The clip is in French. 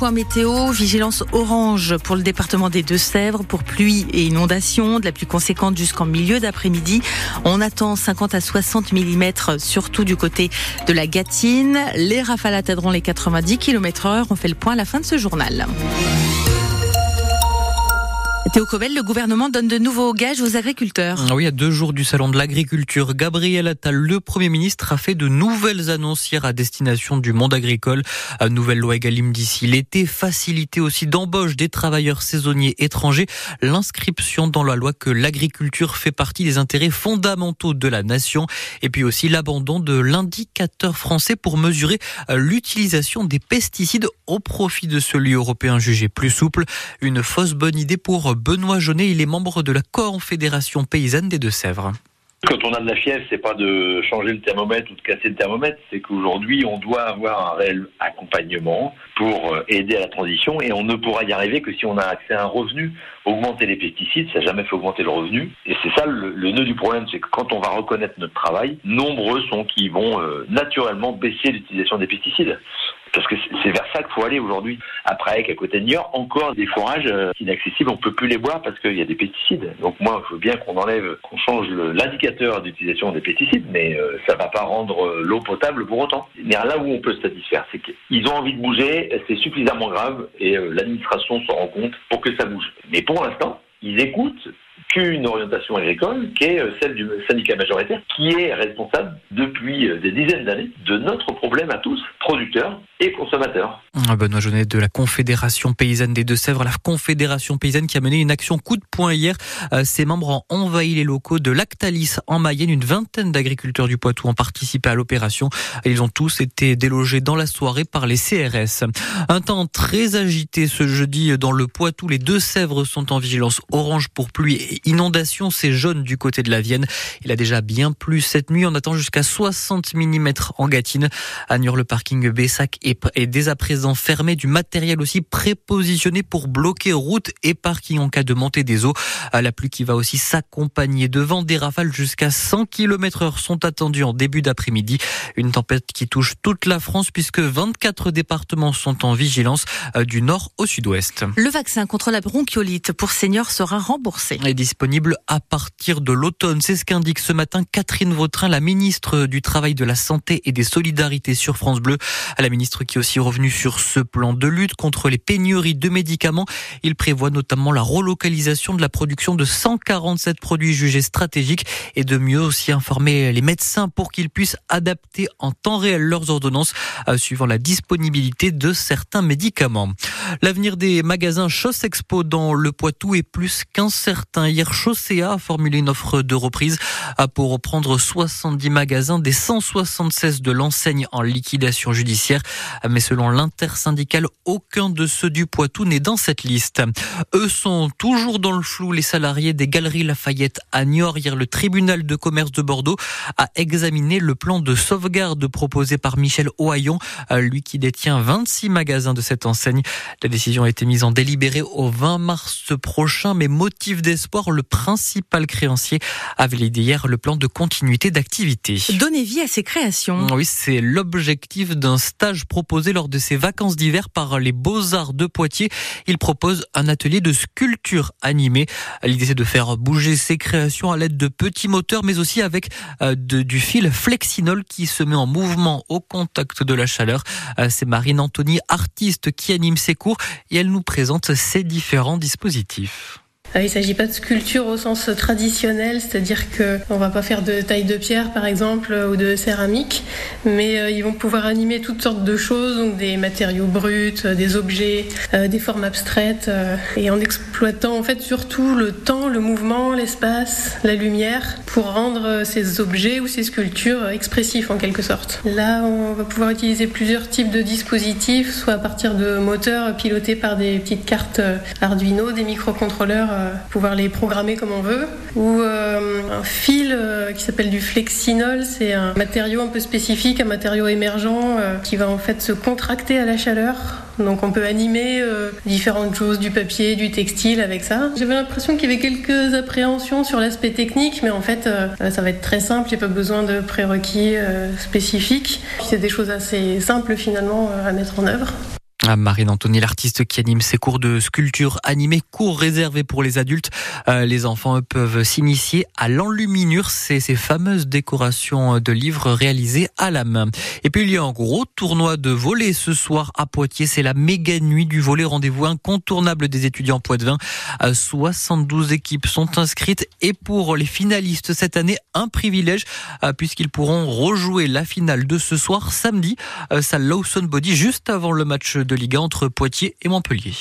point météo, vigilance orange pour le département des Deux-Sèvres pour pluie et inondation, de la plus conséquente jusqu'en milieu d'après-midi. On attend 50 à 60 mm, surtout du côté de la Gâtine. Les rafales atteindront les 90 km heure. On fait le point à la fin de ce journal. Théo Cobel, le gouvernement donne de nouveaux gages aux agriculteurs. Ah oui, à deux jours du salon de l'agriculture, Gabriel Attal, le Premier ministre, a fait de nouvelles annonces hier à destination du monde agricole. Une nouvelle loi Egalim d'ici l'été, facilité aussi d'embauche des travailleurs saisonniers étrangers, l'inscription dans la loi que l'agriculture fait partie des intérêts fondamentaux de la nation, et puis aussi l'abandon de l'indicateur français pour mesurer l'utilisation des pesticides au profit de celui européen jugé plus souple. Une fausse bonne idée pour Benoît Jaunet, il est membre de la Confédération paysanne des Deux-Sèvres. Quand on a de la fièvre, c'est pas de changer le thermomètre ou de casser le thermomètre, c'est qu'aujourd'hui on doit avoir un réel accompagnement pour euh, aider à la transition et on ne pourra y arriver que si on a accès à un revenu. Augmenter les pesticides, ça n'a jamais fait augmenter le revenu. Et c'est ça le, nœud du problème, c'est que quand on va reconnaître notre travail, nombreux sont qui vont euh, naturellement baisser l'utilisation des pesticides. Parce que c'est vers ça qu'il faut aller aujourd'hui. Après, avec à côté de Niort, encore des fourrages euh, inaccessibles, on peut plus les boire parce qu'il y a des pesticides. Donc moi, je veux bien qu'on enlève, qu'on change l'indicateur d'utilisation des pesticides, mais euh, ça va pas rendre euh, l'eau potable pour autant. Mais là où on peut se satisfaire, c'est qu'ils ont envie de bouger, c'est suffisamment grave et l'administration se rend compte pour que ça bouge. Mais pour l'instant, ils écoutent qu'une orientation agricole qui est celle du syndicat majoritaire qui est responsable depuis des dizaines d'années de notre problème à tous, producteurs et consommateurs. Ah, Benoît Jeunet de la Confédération paysanne des Deux-Sèvres, la Confédération paysanne qui a mené une action coup de poing hier. Euh, ses membres ont envahi les locaux de Lactalis en Mayenne. Une vingtaine d'agriculteurs du Poitou ont participé à l'opération. Ils ont tous été délogés dans la soirée par les CRS. Un temps très agité ce jeudi dans le Poitou. Les Deux-Sèvres sont en vigilance orange pour pluie et inondation. C'est jaune du côté de la Vienne. Il a déjà bien plu cette nuit. On attend jusqu'à 60 mm en Gâtine. À le parking Bessac est dès à présent fermé, du matériel aussi prépositionné pour bloquer route et parking en cas de montée des eaux. La pluie qui va aussi s'accompagner de vent, des rafales jusqu'à 100 km heure sont attendues en début d'après-midi. Une tempête qui touche toute la France puisque 24 départements sont en vigilance euh, du nord au sud-ouest. Le vaccin contre la bronchiolite pour seniors sera remboursé. Disponible à partir de l'automne. C'est ce qu'indique ce matin Catherine Vautrin, la ministre du Travail, de la Santé et des Solidarités sur France Bleu. La ministre qui est aussi revenue sur ce plan de lutte contre les pénuries de médicaments. Il prévoit notamment la relocalisation de la production de 147 produits jugés stratégiques et de mieux aussi informer les médecins pour qu'ils puissent adapter en temps réel leurs ordonnances euh, suivant la disponibilité de certains médicaments. L'avenir des magasins Chausse Expo dans le Poitou est plus qu'incertain. Hier, Chaussea a formulé une offre de reprise euh, pour reprendre 70 magasins des 176 de l'enseigne en liquidation judiciaire. Mais selon l'intersyndicale, aucun de ceux du Poitou n'est dans cette liste. Eux sont toujours dans le flou. Les salariés des Galeries Lafayette à Niort. Hier, le tribunal de commerce de Bordeaux a examiné le plan de sauvegarde proposé par Michel Ohaillon, lui qui détient 26 magasins de cette enseigne. La décision a été mise en délibéré au 20 mars prochain, mais motif d'espoir, le principal créancier a validé hier le plan de continuité d'activité. Donner vie à ses créations. Oui, c'est l'objectif d'un stage proposé lors de ses vacances d'hiver par les Beaux-Arts de Poitiers. Il propose un atelier de sculpture animée. L'idée, c'est de faire bouger ses créations à l'aide de petits moteurs, mais aussi avec euh, du fil flexinol qui se met en mouvement au contact de la chaleur. Euh, c'est Marine Anthony, artiste, qui anime ses cours et elle nous présente ces différents dispositifs. Ah, il ne s'agit pas de sculpture au sens traditionnel, c'est-à-dire qu'on ne va pas faire de taille de pierre par exemple ou de céramique, mais euh, ils vont pouvoir animer toutes sortes de choses, donc des matériaux bruts, euh, des objets, euh, des formes abstraites, et en exploitant en fait surtout le temps, le mouvement, l'espace, la lumière, pour rendre ces objets ou ces sculptures expressifs en quelque sorte. Là, on va pouvoir utiliser plusieurs types de dispositifs, soit à partir de moteurs pilotés par des petites cartes Arduino, des microcontrôleurs pouvoir les programmer comme on veut. Ou euh, un fil euh, qui s'appelle du flexinol, c'est un matériau un peu spécifique, un matériau émergent qui va en fait se contracter à la chaleur. Donc on peut animer différentes choses, du papier, du textile avec ça. J'avais l'impression qu'il y avait quelques appréhensions sur l'aspect technique, mais en fait ça va être très simple, il n'y a pas besoin de prérequis spécifiques. C'est des choses assez simples finalement à mettre en œuvre. Ah, Marine Anthony, l'artiste qui anime ses cours de sculpture animée, cours réservés pour les adultes. Euh, les enfants peuvent s'initier à l'enluminure, c'est ces fameuses décorations de livres réalisées à la main. Et puis il y a un gros tournoi de volet ce soir à Poitiers, c'est la méga nuit du volet, rendez-vous incontournable des étudiants poitevins. 72 euh, équipes sont inscrites et pour les finalistes cette année, un privilège euh, puisqu'ils pourront rejouer la finale de ce soir samedi, salle Lawson Body juste avant le match Liga entre Poitiers et Montpellier.